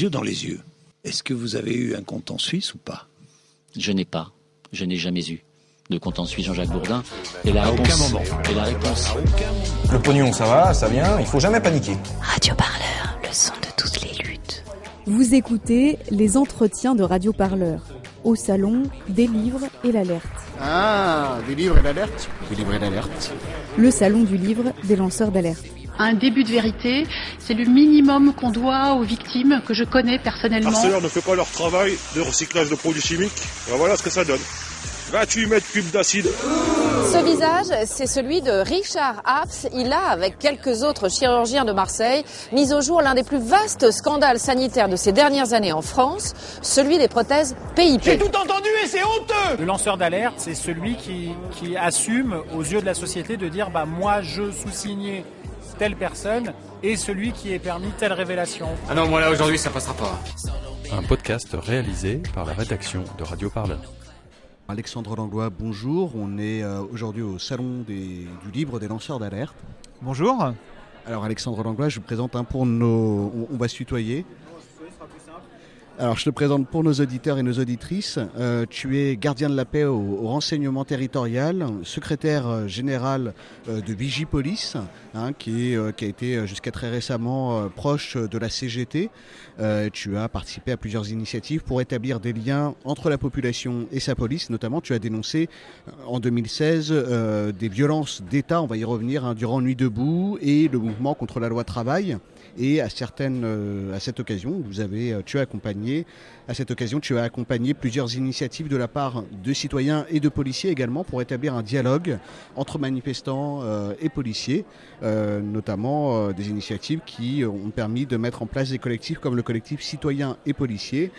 yeux dans les yeux. Est-ce que vous avez eu un compte en Suisse ou pas? Je n'ai pas. Je n'ai jamais eu de compte en Suisse Jean-Jacques Bourdin. Et la À réponse, aucun moment. Et la réponse. Le pognon, ça va, ça vient, il faut jamais paniquer. Radio Parleur, le son de toutes les luttes. Vous écoutez les entretiens de Radio Parleur. Au salon, des livres et l'alerte. Ah, des livres et l'alerte Des livres et l'alerte. Le salon du livre des lanceurs d'alerte. Un début de vérité, c'est le minimum qu'on doit aux victimes que je connais personnellement. Arcelor ne fait pas leur travail de recyclage de produits chimiques. Ben voilà ce que ça donne. 28 mètres cubes d'acide. Ce visage, c'est celui de Richard Apps. Il a, avec quelques autres chirurgiens de Marseille, mis au jour l'un des plus vastes scandales sanitaires de ces dernières années en France, celui des prothèses PIP. entendu et c'est honteux Le lanceur d'alerte, c'est celui qui, qui assume aux yeux de la société de dire bah moi je sous-signais telle personne et celui qui est permis telle révélation. Ah non, moi là aujourd'hui ça passera pas. Un podcast réalisé par la rédaction de Radio Parleur. Alexandre Langlois, bonjour. On est euh, aujourd'hui au salon des- du livre des lanceurs d'alerte. Bonjour. Alors Alexandre Langlois, je vous présente un pour nos... On, on va se tutoyer. Alors je te présente pour nos auditeurs et nos auditrices. Euh, tu es gardien de la paix au, renseignement territorial, secrétaire euh, général euh, de Vigipolice, hein, qui, a été jusqu'à très récemment proche de la CGT. Tu as participé à plusieurs initiatives pour établir des liens entre la population et sa police. Notamment, tu as dénoncé en 2016 euh, des violences d'État, on va y revenir, hein, durant Nuit debout et le mouvement contre la loi travail. Et euh, à cette occasion, vous avez, euh, tu as accompagné, à cette occasion, tu as accompagné plusieurs initiatives de la part de citoyens et de policiers également pour établir un dialogue entre manifestants euh, et policiers, notamment des initiatives qui ont permis de mettre en place des collectifs comme le collectif citoyen et policiers.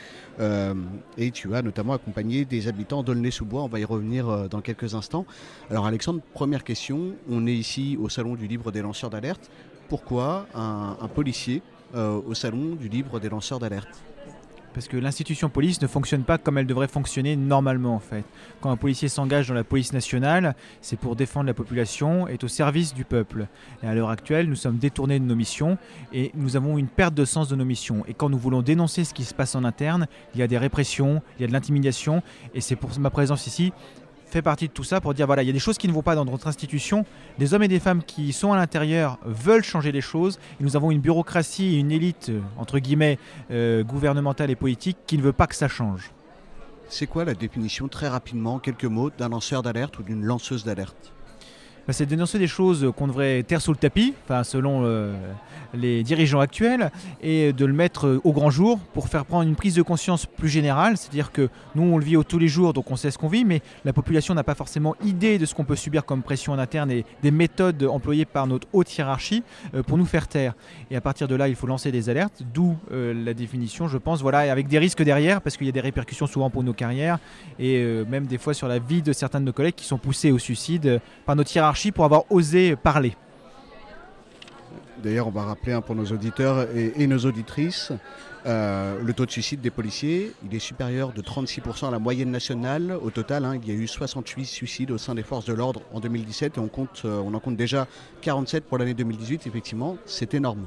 Et tu as notamment accompagné des habitants d'Aulnay-sous-Bois. On va y revenir dans quelques instants. Alors Alexandre, première question. On est ici au salon du livre des lanceurs d'alerte. Pourquoi un, policier euh, au salon du livre des lanceurs d'alerte Parce que l'institution police ne fonctionne pas comme elle devrait fonctionner normalement en fait. Quand un policier s'engage dans la police nationale, c'est pour défendre la population, est au service du peuple. Et à l'heure actuelle, nous sommes détournés de nos missions et nous avons une perte de sens de nos missions. Et quand nous voulons dénoncer ce qui se passe en interne, il y a des répressions, il y a de l'intimidation et c'est pour ma présence ici fait partie de tout ça pour dire voilà, il y a des choses qui ne vont pas dans notre institution. Des hommes et des femmes qui sont à l'intérieur veulent changer les choses. Et nous avons une bureaucratie et une élite, euh, entre guillemets, euh, gouvernementale et politique qui ne veut pas que ça change. C'est quoi la définition très rapidement, en quelques mots, d'un lanceur d'alerte ou d'une lanceuse d'alerte? C'est de dénoncer des choses qu'on devrait taire sous le tapis, enfin, selon euh, les dirigeants actuels, et de le mettre euh, au grand jour pour faire prendre une prise de conscience plus générale. C'est-à-dire que nous, on le vit tous les jours, donc on sait ce qu'on vit, mais la population n'a pas forcément idée de ce qu'on peut subir comme pression en interne et des méthodes employées par notre haute hiérarchie euh, pour nous faire taire. Et à partir de là, il faut lancer des alertes, d'où la définition, je pense, voilà, avec des risques derrière, parce qu'il y a des répercussions souvent pour nos carrières, et même des fois sur la vie de certains de nos collègues qui sont poussés au suicide par notre hiérarchie pour avoir osé parler. D'ailleurs, on va rappeler hein, pour nos auditeurs et, nos auditrices, euh, le taux de suicide des policiers, il est supérieur de 36% à la moyenne nationale. Au total, hein, il y a eu 68 suicides au sein des forces de l'ordre en 2017 et on, compte, euh, on en compte déjà 47 pour l'année 2018. Effectivement, c'est énorme.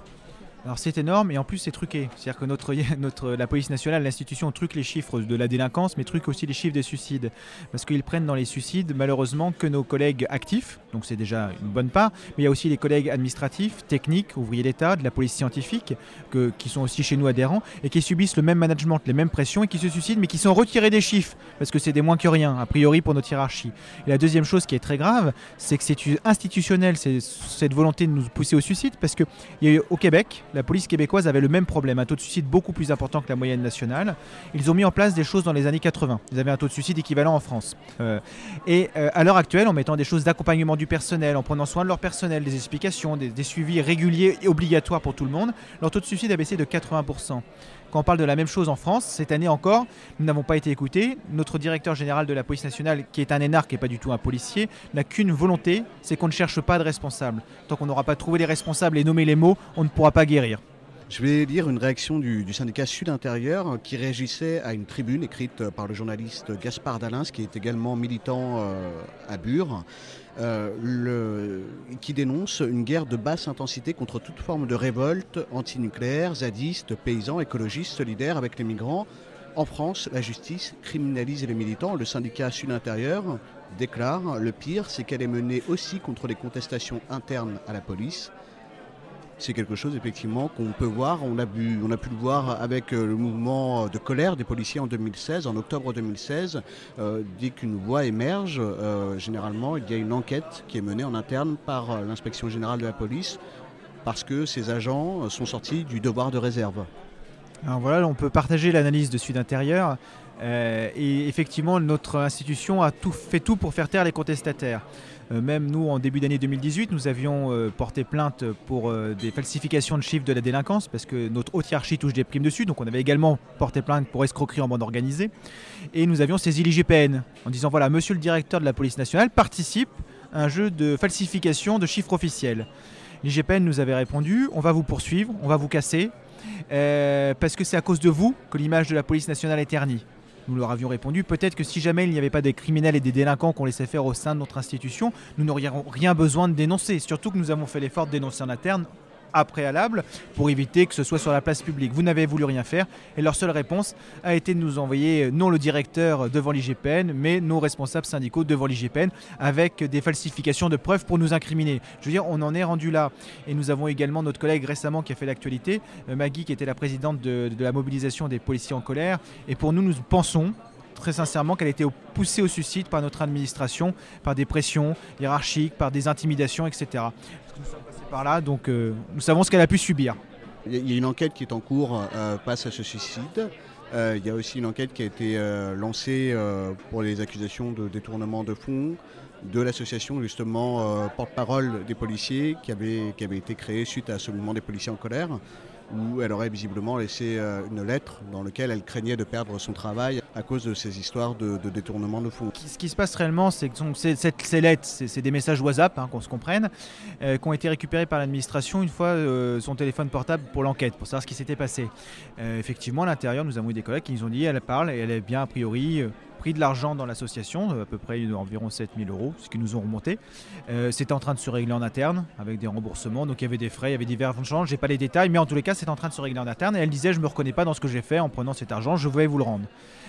Alors c'est énorme et en plus c'est truqué. C'est-à-dire que notre, la police nationale, l'institution truque les chiffres de la délinquance mais truque aussi les chiffres des suicides. Parce qu'ils prennent dans les suicides malheureusement que nos collègues actifs, donc c'est déjà une bonne part, mais il y a aussi les collègues administratifs, techniques, ouvriers d'État, de la police scientifique, que, qui sont aussi chez nous adhérents et qui subissent le même management, les mêmes pressions et qui se suicident mais qui sont retirés des chiffres parce que c'est des moins que rien, a priori pour notre hiérarchie. Et la deuxième chose qui est très grave, c'est que c'est institutionnel, c'est cette volonté de nous pousser au suicide parce qu'il y a eu au Québec, la police québécoise avait le même problème, un taux de suicide beaucoup plus important que la moyenne nationale. Ils ont mis en place des choses dans les années 80. Ils avaient un taux de suicide équivalent en France. Euh, et euh, à l'heure actuelle, en mettant des choses d'accompagnement du personnel, en prenant soin de leur personnel, des explications, des, des suivis réguliers et obligatoires pour tout le monde, leur taux de suicide a baissé de 80%. On parle de la même chose en France, cette année encore, nous n'avons pas été écoutés. Notre directeur général de la police nationale, qui est un énarque et pas du tout un policier, n'a qu'une volonté, c'est qu'on ne cherche pas de responsables. Tant qu'on n'aura pas trouvé les responsables et nommé les mots, on ne pourra pas guérir. Je vais lire une réaction du, syndicat Sud Intérieur qui réagissait à une tribune écrite par le journaliste Gaspard Dalins, qui est également militant euh, à Bure, euh, qui dénonce une guerre de basse intensité contre toute forme de révolte antinucléaire, zadiste, paysans, écologistes, solidaires avec les migrants. En France, la justice criminalise les militants. Le syndicat Sud Intérieur déclare Le pire, c'est qu'elle est menée aussi contre les contestations internes à la police. C'est quelque chose effectivement qu'on peut voir. On a, pu, le voir avec euh, le mouvement de colère des policiers en 2016, en octobre 2016. Euh, dès qu'une voix émerge, euh, généralement, il y a une enquête qui est menée en interne par l'inspection générale de la police parce que ces agents sont sortis du devoir de réserve. Alors voilà, on peut partager l'analyse de Sud Intérieur. et effectivement, notre institution a tout, fait tout pour faire taire les contestataires. Euh, même nous, en début d'année 2018, nous avions euh, porté plainte pour euh, des falsifications de chiffres de la délinquance, parce que notre haute hiérarchie touche des primes dessus. Donc on avait également porté plainte pour escroquerie en bande organisée. Et nous avions saisi l'IGPN en disant voilà, monsieur le directeur de la police nationale participe à un jeu de falsification de chiffres officiels. L'IGPN nous avait répondu on va vous poursuivre, on va vous casser, parce que c'est à cause de vous que l'image de la police nationale est ternie. Nous leur avions répondu peut-être que si jamais il n'y avait pas des criminels et des délinquants qu'on laissait faire au sein de notre institution, nous n'aurions rien besoin de dénoncer. Surtout que nous avons fait l'effort de dénoncer en interne à préalable pour éviter que ce soit sur la place publique. Vous n'avez voulu rien faire et leur seule réponse a été de nous envoyer euh, non le directeur devant l'IGPN, mais nos responsables syndicaux devant l'IGPN avec des falsifications de preuves pour nous incriminer. Je veux dire, on en est rendu là. Et nous avons également notre collègue récemment qui a fait l'actualité, euh, Maggie, qui était la présidente de, de la mobilisation des policiers en colère. Et pour nous, nous pensons très sincèrement qu'elle a été poussée au suicide par notre administration, par des pressions hiérarchiques, par des intimidations, etc. Par là, donc euh, nous savons ce qu'elle a pu subir. Il y a- une enquête qui est en cours euh, face à ce suicide. Euh, il y a aussi une enquête qui a été lancée pour les accusations de détournement de fonds de l'association justement porte-parole des policiers qui avait, qui avait été créée suite à ce mouvement des policiers en colère où elle aurait visiblement laissé euh, une lettre dans laquelle elle craignait de perdre son travail à cause de ces histoires de, détournement de fonds. Ce qui se passe réellement, c'est que ces lettres, c'est des messages WhatsApp, hein, qu'on se comprenne, euh, qui ont été récupérés par l'administration une fois euh, son téléphone portable pour l'enquête, pour savoir ce qui s'était passé. Effectivement, à l'intérieur, nous avons eu des collègues qui nous ont dit elle parle et elle est bien a priori pris de l'argent dans l'association, euh, à peu près environ 7000 euros, ce qu'ils nous ont remonté. Euh, c'était en train de se régler en interne avec des remboursements, donc il y avait des frais, il y avait divers changes, j'ai pas les détails, mais en tous les cas, c'est en train de se régler en interne. Et elle disait je me reconnais pas dans ce que j'ai fait en prenant cet argent, je vais vous le rendre.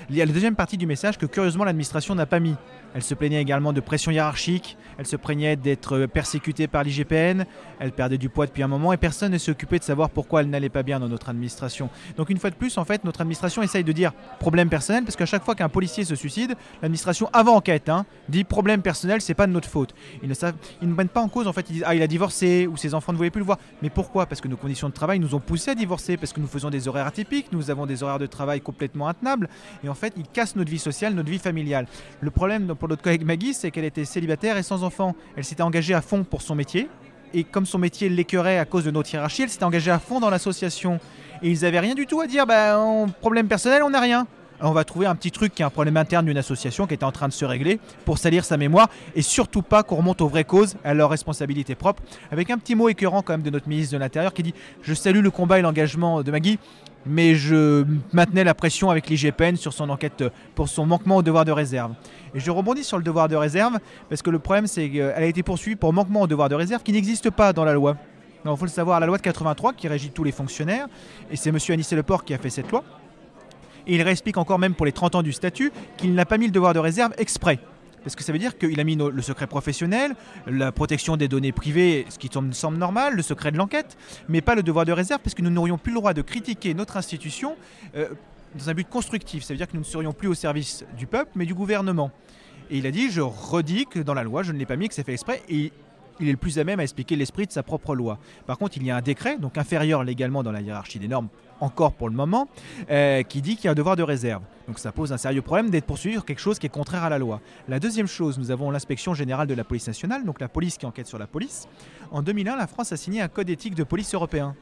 Il y a la deuxième partie du message que curieusement l'administration n'a pas mis. Elle se plaignait également de pression hiérarchique, elle se plaignait d'être persécutée par l'IGPN, elle perdait du poids depuis un moment et personne ne s'est occupé de savoir pourquoi elle n'allait pas bien dans notre administration. Donc une fois de plus, en fait, notre administration essaye de dire problème personnel parce qu'à chaque fois qu'un policier se suicide, l'administration avant enquête hein, dit problème personnel, c'est pas de notre faute. Ils ne savent, mettent pas en cause en fait, ils disent ah il a divorcé ou ses enfants ne voulaient plus le voir. Mais pourquoi? Parce que nos conditions de travail nous ont poussé à divorcer, parce que nous faisons des horaires atypiques, nous avons des horaires de travail complètement intenables et en fait ils cassent notre vie sociale, notre vie familiale. Le problème pour notre collègue Maggie, c'est qu'elle était célibataire et sans enfant. Elle s'était engagée à fond pour son métier. Et comme son métier l'écœurait à cause de notre hiérarchie, elle s'était engagée à fond dans l'association. Et ils avaient rien du tout à dire. Bah, on- problème personnel, on n'a rien. On va trouver un petit truc qui est un problème interne d'une association qui était en train de se régler pour salir sa mémoire et surtout pas qu'on remonte aux vraies causes, à leurs responsabilités propres, avec un petit mot écœurant quand même de notre ministre de l'Intérieur qui dit Je salue le combat et l'engagement de Maggie, mais je maintenais la pression avec l'IGPN sur son enquête pour son manquement au devoir de réserve. Et je rebondis sur le devoir de réserve parce que le problème c'est qu'elle a été poursuivie pour manquement au devoir de réserve qui n'existe pas dans la loi. Il faut le savoir, la loi de 83 qui régit tous les fonctionnaires, et c'est M. Anissé Leport qui a fait cette loi. Et il réexplique encore même pour les 30 ans du statut qu'il n'a pas mis le devoir de réserve exprès. Parce que ça veut dire qu'il a mis le secret professionnel, la protection des données privées, ce qui me semble normal, le secret de l'enquête, mais pas le devoir de réserve, parce que nous n'aurions plus le droit de critiquer notre institution euh, dans un but constructif. Ça veut dire que nous ne serions plus au service du peuple, mais du gouvernement. Et il a dit, je redis que dans la loi, je ne l'ai pas mis, que c'est fait exprès, il est le plus à même à expliquer l'esprit de sa propre loi. Par contre, il y a un décret, donc inférieur légalement dans la hiérarchie des normes, encore pour le moment, euh, qui dit qu'il y a un devoir de réserve. Donc ça pose un sérieux problème d'être poursuivi sur quelque chose qui est contraire à la loi. La deuxième chose, nous avons l'inspection générale de la police nationale, donc la police qui enquête sur la police. En 2001, la France a signé un code éthique de police européen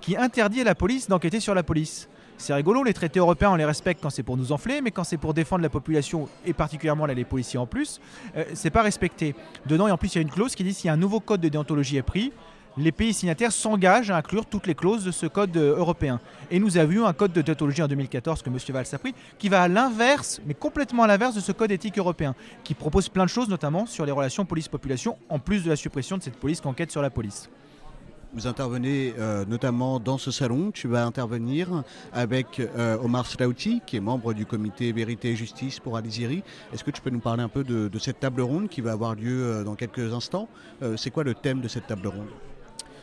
qui interdit à la police d'enquêter sur la police. C'est rigolo, les traités européens, on les respecte quand c'est pour nous enfler, mais quand c'est pour défendre la population, et particulièrement là, les policiers en plus, euh, c'est pas respecté. Dedans, et en plus, il y a une clause qui dit si un nouveau code de déontologie est pris, les pays signataires s'engagent à inclure toutes les clauses de ce code euh, européen. Et nous avons eu un code de déontologie en 2014 que M. Valls a pris, qui va à l'inverse, mais complètement à l'inverse de ce code éthique européen, qui propose plein de choses, notamment sur les relations police-population, en plus de la suppression de cette police qui enquête sur la police. Vous intervenez euh, notamment dans ce salon. Tu vas intervenir avec euh, Omar Slauti, qui est membre du comité Vérité et Justice pour Aliziri. Est-ce que tu peux nous parler un peu de, de cette table ronde qui va avoir lieu euh, dans quelques instants? C'est quoi le thème de cette table ronde?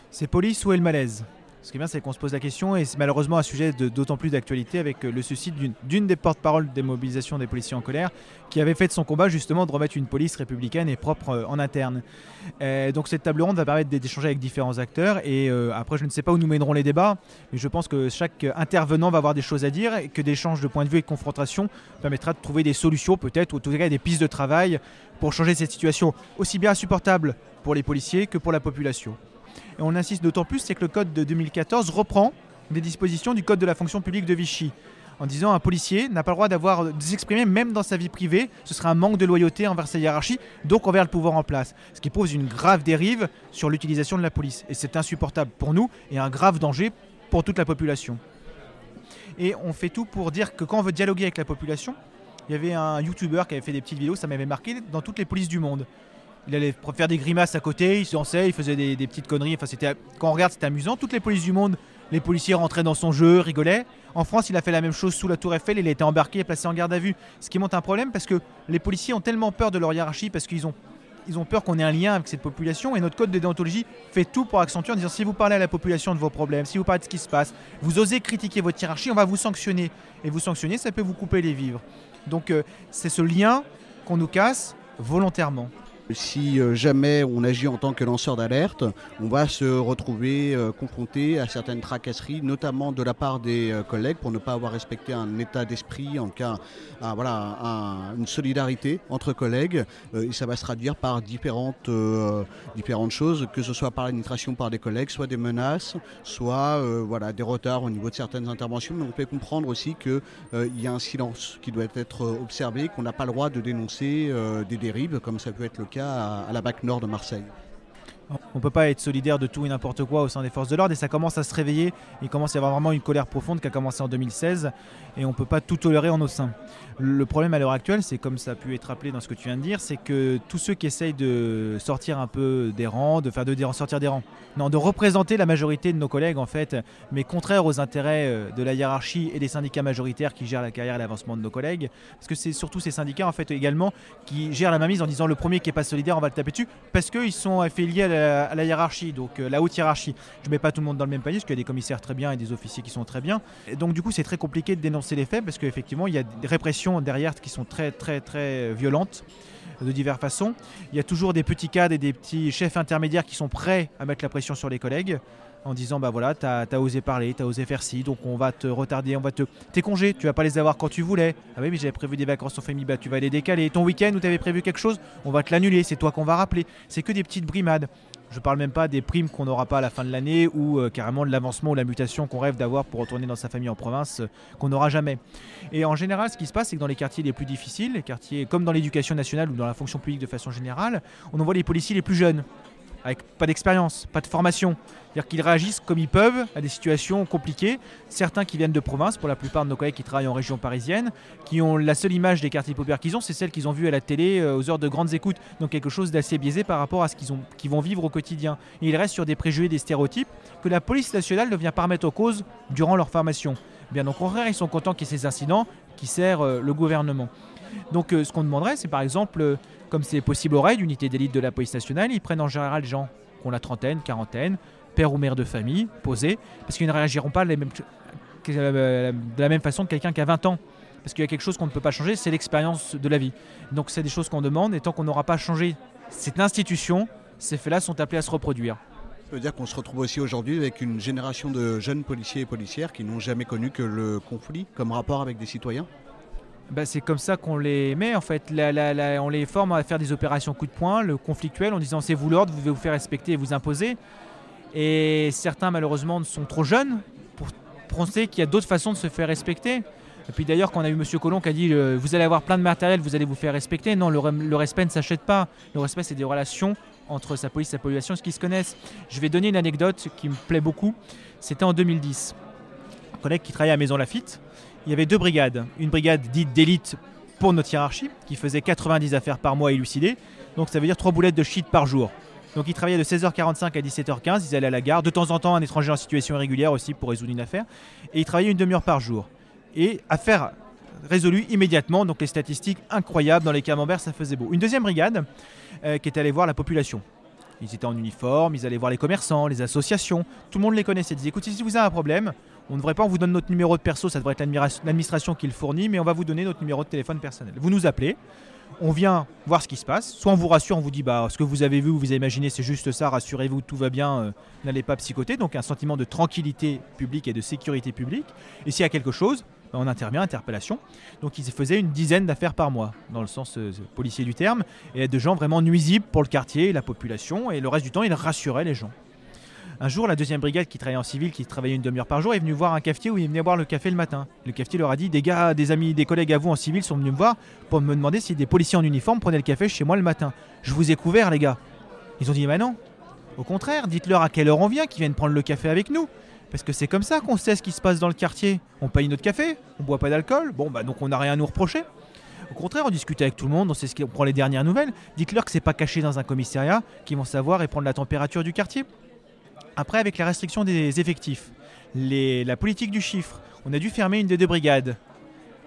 C'est police ou est le malaise? Ce qui est bien, c'est qu'on se pose la question, et c'est malheureusement un sujet d'autant plus d'actualité avec euh, le suicide d'une des porte-paroles des mobilisations des policiers en colère, qui avait fait de son combat justement de remettre une police républicaine et propre euh, en interne. Euh, donc cette table ronde va permettre d'échanger avec différents acteurs, et après je ne sais pas où nous mèneront les débats, mais je pense que chaque intervenant va avoir des choses à dire, et que d'échanges de points de vue et de confrontation permettra de trouver des solutions peut-être, ou en tout cas des pistes de travail pour changer cette situation aussi bien insupportable pour les policiers que pour la population. Et on insiste d'autant plus, c'est que le code de 2014 reprend des dispositions du code de la fonction publique de Vichy en disant un policier n'a pas le droit d'avoir de s'exprimer même dans sa vie privée, ce serait un manque de loyauté envers sa hiérarchie, donc envers le pouvoir en place, ce qui pose une grave dérive sur l'utilisation de la police. Et c'est insupportable pour nous et un grave danger pour toute la population. Et on fait tout pour dire que quand on veut dialoguer avec la population, il y avait un youtubeur qui avait fait des petites vidéos, ça m'avait marqué, dans toutes les polices du monde il allait faire des grimaces à côté, il se dansait, il faisait des, petites conneries. Enfin, c'était, quand on regarde, c'était amusant. Toutes les polices du monde, les policiers rentraient dans son jeu, rigolaient. En France, il a fait la même chose sous la Tour Eiffel, il a été embarqué et placé en garde à vue. Ce qui montre un problème parce que les policiers ont tellement peur de leur hiérarchie parce qu'ils ont, ils ont peur qu'on ait un lien avec cette population. Et notre code de déontologie fait tout pour accentuer en disant si vous parlez à la population de vos problèmes, si vous parlez de ce qui se passe, vous osez critiquer votre hiérarchie, on va vous sanctionner. Et vous sanctionner, ça peut vous couper les vivres. Donc euh, c'est ce lien qu'on nous casse volontairement. Si euh, jamais on agit en tant que lanceur d'alerte, on va se retrouver euh, confronté à certaines tracasseries, notamment de la part des euh, collègues, pour ne pas avoir respecté un état d'esprit, en cas, voilà, une solidarité entre collègues. et ça va se traduire par différentes, différentes choses, que ce soit par l'administration par des collègues, soit des menaces, soit voilà, des retards au niveau de certaines interventions. Mais on peut comprendre aussi qu'il y a un silence qui doit être observé, qu'on n'a pas le droit de dénoncer des dérives, comme ça peut être le cas à, la BAC Nord de Marseille. On ne peut pas être solidaire de tout et n'importe quoi au sein des forces de l'ordre et ça commence à se réveiller. Il commence à y avoir vraiment une colère profonde qui a commencé en 2016 et on ne peut pas tout tolérer en nos seins. Le problème à l'heure actuelle, c'est comme ça a pu être rappelé dans ce que tu viens de dire, c'est que tous ceux qui essayent de sortir un peu des rangs, de faire de sortir des rangs, non, de représenter la majorité de nos collègues en fait, mais contraire aux intérêts euh, de la hiérarchie et des syndicats majoritaires qui gèrent la carrière et l'avancement de nos collègues, parce que c'est surtout ces syndicats en fait également qui gèrent la mainmise en disant le premier qui est pas solidaire, on va le taper dessus, parce qu'ils sont affiliés à la, hiérarchie, donc euh, la haute hiérarchie. Je mets pas tout le monde dans le même panier, parce qu'il y a des commissaires très bien et des officiers qui sont très bien. Et donc du coup, c'est très compliqué de dénoncer les faits, parce qu'effectivement, il y a des répressions derrière qui sont très très très violentes de diverses façons. Il y a toujours des petits cadres et des petits chefs intermédiaires qui sont prêts à mettre la pression sur les collègues en disant bah voilà, t'as as osé parler, t'as osé faire ci, donc on va te retarder, on va te. Tes congés, tu vas pas les avoir quand tu voulais. Ah oui, mais j'avais prévu des vacances en famille, bah tu vas les décaler. Ton week-end où t'avais prévu quelque chose, on va te l'annuler, c'est toi qu'on va rappeler. C'est que des petites brimades. Je parle même pas des primes qu'on n'aura pas à la fin de l'année ou euh, carrément de l'avancement ou la mutation qu'on rêve d'avoir pour retourner dans sa famille en province euh, qu'on n'aura jamais. Et en général, ce qui se passe, c'est que dans les quartiers les plus difficiles, les quartiers comme dans l'éducation nationale ou dans la fonction publique de façon générale, on envoie les policiers les plus jeunes, avec pas d'expérience, pas de formation. C'est-à-dire qu'ils réagissent comme ils peuvent à des situations compliquées. Certains qui viennent de province, pour la plupart de nos collègues qui travaillent en région parisienne, qui ont la seule image des quartiers populaires qu'ils ont, c'est celle qu'ils ont vue à la télé euh, aux heures de grandes écoutes. Donc quelque chose d'assez biaisé par rapport à ce qu'ils vont vivre au quotidien. Et ils restent sur des préjugés, des stéréotypes que la police nationale ne vient pas remettre en cause durant leur formation. Bien, donc au contraire, ils sont contents qu'il y ait ces incidents qui servent euh, le gouvernement. Donc euh, ce qu'on demanderait, c'est par exemple comme c'est possible au raid, unité d'élite de la police nationale, ils prennent en général gens qui ont la trentaine, quarantaine, père ou mère de famille, posés, parce qu'ils ne réagiront pas euh, de la même façon que quelqu'un qui a 20 ans. Parce qu'il y a quelque chose qu'on ne peut pas changer, c'est l'expérience de la vie. Donc c'est des choses qu'on demande, et tant qu'on n'aura pas changé cette institution, ces faits-là sont appelés à se reproduire. Ça veut dire qu'on se retrouve aussi aujourd'hui avec une génération de jeunes policiers et policières qui n'ont jamais connu que le conflit comme rapport avec des citoyens? Bah, c'est comme ça qu'on les met en fait. on les forme à faire des opérations coup de poing, le conflictuel, en disant c'est vous l'ordre, vous devez vous faire respecter et vous imposer. Et certains malheureusement sont trop jeunes pour penser qu'il y a d'autres façons de se faire respecter. Et puis d'ailleurs, quand on a eu M. Colomb qui a dit vous allez avoir plein de matériel, vous allez vous faire respecter. Non, le, le respect ne s'achète pas. Le respect, c'est des relations entre sa police et sa population, ce qu'ils se connaissent. Je vais donner une anecdote qui me plaît beaucoup. C'était en 2010. Un collègue qui travaillait à Maison Lafitte. Il y avait deux brigades. Une brigade dite d'élite pour notre hiérarchie, qui faisait 90 affaires par mois élucidées. Donc ça veut dire trois boulettes de shit par jour. Donc ils travaillaient de 16h45 à 17h15, ils allaient à la gare, de temps en temps un étranger en situation irrégulière aussi pour résoudre une affaire, et ils travaillaient une demi-heure par jour. Et affaire résolue immédiatement, donc les statistiques incroyables dans les camemberts, ça faisait beau. Une deuxième brigade euh, qui était allée voir la population. Ils étaient en uniforme, ils allaient voir les commerçants, les associations, tout le monde les connaissait. Ils disaient écoutez, si vous avez un problème, on ne devrait pas, on vous donne notre numéro de perso, ça devrait être l'administration qui le fournit, mais on va vous donner notre numéro de téléphone personnel. Vous nous appelez, on vient voir ce qui se passe. Soit on vous rassure, on vous dit bah ce que vous avez vu ou vous avez imaginé c'est juste ça, rassurez-vous, tout va bien, euh, n'allez pas psychoter. Donc un sentiment de tranquillité publique et de sécurité publique. Et s'il y a quelque chose, bah, on intervient, interpellation. Donc ils faisaient une dizaine d'affaires par mois, dans le sens euh, policier du terme, et de gens vraiment nuisibles pour le quartier, la population, et le reste du temps ils rassuraient les gens. Un jour, la deuxième brigade qui travaillait en civil, qui travaillait une demi-heure par jour, est venue voir un cafetier où il venait boire le café le matin. Le cafetier leur a dit Des gars, des amis, des collègues à vous en civil sont venus me voir pour me demander si des policiers en uniforme prenaient le café chez moi le matin. Je vous ai couvert, les gars. Ils ont dit Bah non. Au contraire, dites-leur à quelle heure on vient, qu'ils viennent prendre le café avec nous. Parce que c'est comme ça qu'on sait ce qui se passe dans le quartier. On paye notre café, on boit pas d'alcool. Bon, bah donc on n'a rien à nous reprocher. Au contraire, on discute avec tout le monde, on sait ce qui- on prend les dernières nouvelles. Dites-leur que c'est pas caché dans un commissariat, qu'ils vont savoir et prendre la température du quartier. Après, avec la restriction des effectifs, la politique du chiffre, on a dû fermer une des deux brigades.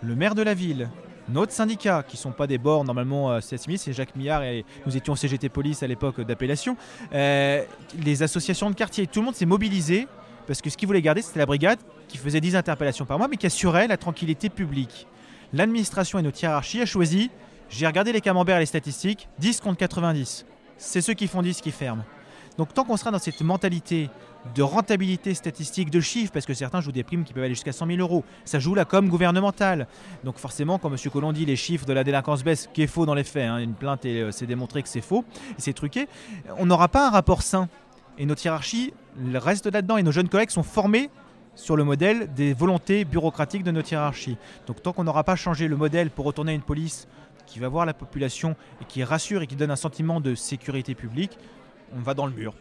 Le maire de la ville, notre syndicat, qui sont pas des bords normalement euh, c'est Smith, c'est Jacques Millard et nous étions CGT Police à l'époque d'appellation, euh, les associations de quartier, tout le monde s'est mobilisé parce que ce qu'ils voulaient garder, c'était la brigade qui faisait 10 interpellations par mois, mais qui assurait la tranquillité publique. L'administration et notre hiérarchie a choisi, j'ai regardé les camemberts et les statistiques, 10 contre 90. C'est ceux qui font 10 qui ferment. Donc tant qu'on sera dans cette mentalité de rentabilité statistique de chiffres, parce que certains jouent des primes qui peuvent aller jusqu'à 100 000 euros, ça joue la com gouvernementale. Donc forcément, quand M. Collomb dit les chiffres de la délinquance baissent, qui est faux dans les faits, hein, une plainte et euh, c'est démontré que c'est faux, c'est truqué, on n'aura pas un rapport sain. Et notre hiérarchie reste là-dedans, et nos jeunes collègues sont formés sur le modèle des volontés bureaucratiques de notre hiérarchie. Donc tant qu'on n'aura pas changé le modèle pour retourner à une police qui va voir la population et qui rassure et qui donne un sentiment de sécurité publique, on va dans le mur.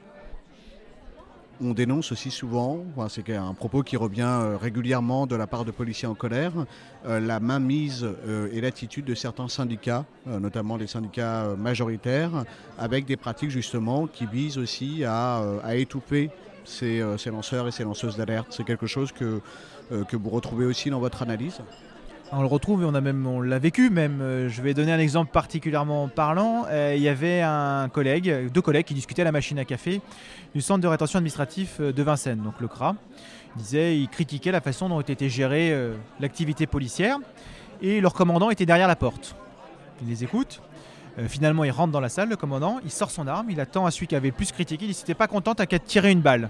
On dénonce aussi souvent, c'est un propos qui revient euh, régulièrement de la part de policiers en colère, euh, la mainmise euh, et l'attitude de certains syndicats, notamment les syndicats majoritaires, avec des pratiques justement qui visent aussi à, étouffer ces, lanceurs et ces lanceuses d'alerte. C'est quelque chose que vous retrouvez aussi dans votre analyse? On le retrouve et on a même on l'a vécu même. Euh, Je vais donner un exemple particulièrement parlant. Euh, il y avait un deux collègues qui discutaient à la machine à café du centre de rétention administratif euh, de Vincennes, donc le CRA. Ils disaient, ils critiquaient la façon dont était gérée l'activité policière et leur commandant était derrière la porte. Il les écoute. Finalement, il rentre dans la salle, le commandant, il sort son arme, il attend à celui qui avait le plus critiqué, il dit si t'es pas content, te tirer une balle.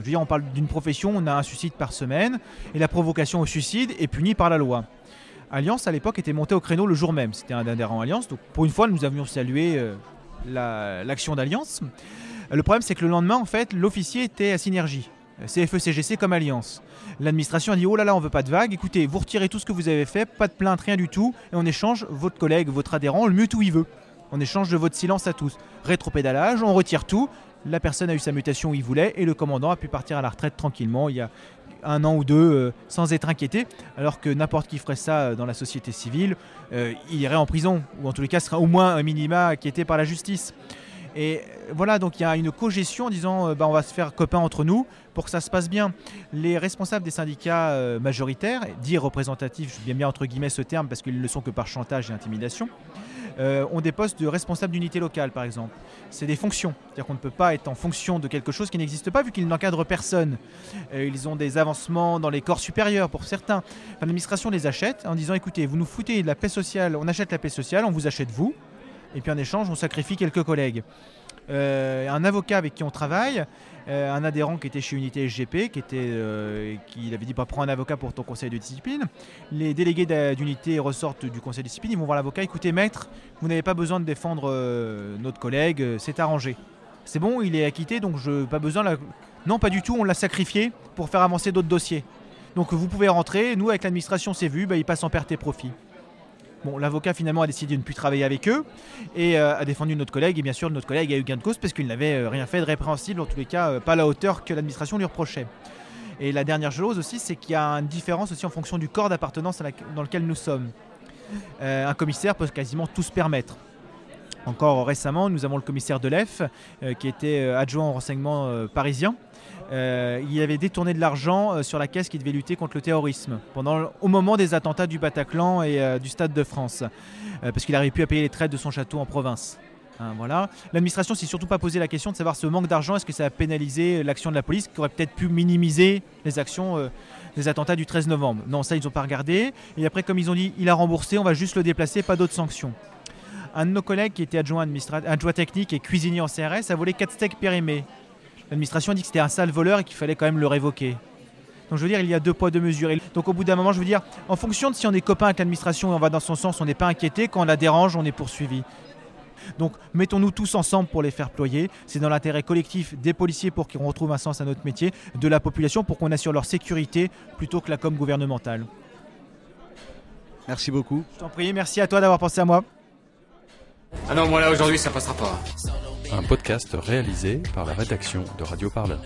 Je veux dire, on parle d'une profession, on a un suicide par semaine, et la provocation au suicide est punie par la loi. Alliance, à l'époque, était monté au créneau le jour même. C'était un adhérent Alliance, donc pour une fois, nous avions salué euh, la- l'action d'Alliance. Le problème, c'est que le lendemain, en fait, l'officier était à Synergie. CFE-CGC comme Alliance. L'administration a dit Oh là là, on veut pas de vague. Écoutez, vous retirez tout ce que vous avez fait, pas de plainte, rien du tout, et on échange votre collègue, votre adhérent, le mute où il veut. On échange de votre silence à tous. Rétropédalage, on retire tout. La personne a eu sa mutation où il voulait, et le commandant a pu partir à la retraite tranquillement il y a un an ou deux euh, sans être inquiété, alors que n'importe qui ferait ça euh, dans la société civile, euh, il irait en prison, ou en tous les cas serait au moins un minima inquiété par la justice. Et voilà, donc il y a une cogestion en disant bah, on va se faire copains entre nous pour que ça se passe bien. Les responsables des syndicats majoritaires, dits représentatifs, je bien bien entre guillemets ce terme parce qu'ils ne le sont que par chantage et intimidation, euh, ont des postes de responsables d'unité locale par exemple. C'est des fonctions, c'est-à-dire qu'on ne peut pas être en fonction de quelque chose qui n'existe pas vu qu'ils n'encadrent personne. Euh, ils ont des avancements dans les corps supérieurs pour certains. L'administration les achète en disant écoutez, vous nous foutez de la paix sociale, on achète la paix sociale, on vous achète vous, et puis en échange, on sacrifie quelques collègues. Euh, un avocat avec qui on travaille, euh, un adhérent qui était chez Unité SGP, euh, qui avait dit bah, prends un avocat pour ton conseil de discipline. Les délégués d'unité ressortent du conseil de discipline, ils vont voir l'avocat écoutez, maître, vous n'avez pas besoin de défendre notre collègue, c'est arrangé. C'est bon, il est acquitté, donc je pas besoin. Non, pas du tout, on l'a sacrifié pour faire avancer d'autres dossiers. Donc vous pouvez rentrer, nous avec l'administration c'est vu, bah, il passe en perte et profit. Bon, l'avocat finalement a décidé de ne plus travailler avec eux et euh, a défendu notre collègue. Et bien sûr, notre collègue a eu gain de cause parce qu'il n'avait euh, rien fait de répréhensible, en tous les cas, euh, pas à la hauteur que l'administration lui reprochait. Et la dernière chose aussi, c'est qu'il y a une différence aussi en fonction du corps d'appartenance dans lequel nous sommes. un commissaire peut quasiment tout se permettre. Encore récemment, nous avons le commissaire de l'EF, qui était adjoint au renseignement parisien, euh, il avait détourné de l'argent euh, sur la caisse qui devait lutter contre le terrorisme au moment des attentats du Bataclan et euh, du Stade de France, parce qu'il n'arrivait plus à payer les traites de son château en province. Hein, voilà. L'administration s'est surtout pas posé la question de savoir ce manque d'argent, est-ce que ça a pénalisé l'action de la police, qui aurait peut-être pu minimiser les actions des attentats du 13 novembre. Non, ça ils n'ont pas regardé. Et après, comme ils ont dit, il a remboursé, on va juste le déplacer, pas d'autres sanctions. Un de nos collègues qui était adjoint, adjoint technique et cuisinier en CRS a volé 4 steaks périmés l'administration a dit que c'était un sale voleur et qu'il fallait quand même le révoquer. Donc je veux dire, il y a deux poids, deux mesures. Donc au bout d'un moment, je veux dire, en fonction de si on est copain avec l'administration et on va dans son sens, on n'est pas inquiété. Quand on la dérange, on est poursuivi. Donc mettons-nous tous ensemble pour les faire ployer. C'est dans l'intérêt collectif des policiers pour qu'ils retrouvent un sens à notre métier, de la population pour qu'on assure leur sécurité plutôt que la com gouvernementale. Merci beaucoup. Je t'en prie, merci à toi d'avoir pensé à moi. Ah non, moi là aujourd'hui ça passera pas. Un podcast réalisé par la rédaction de Radio Parleur.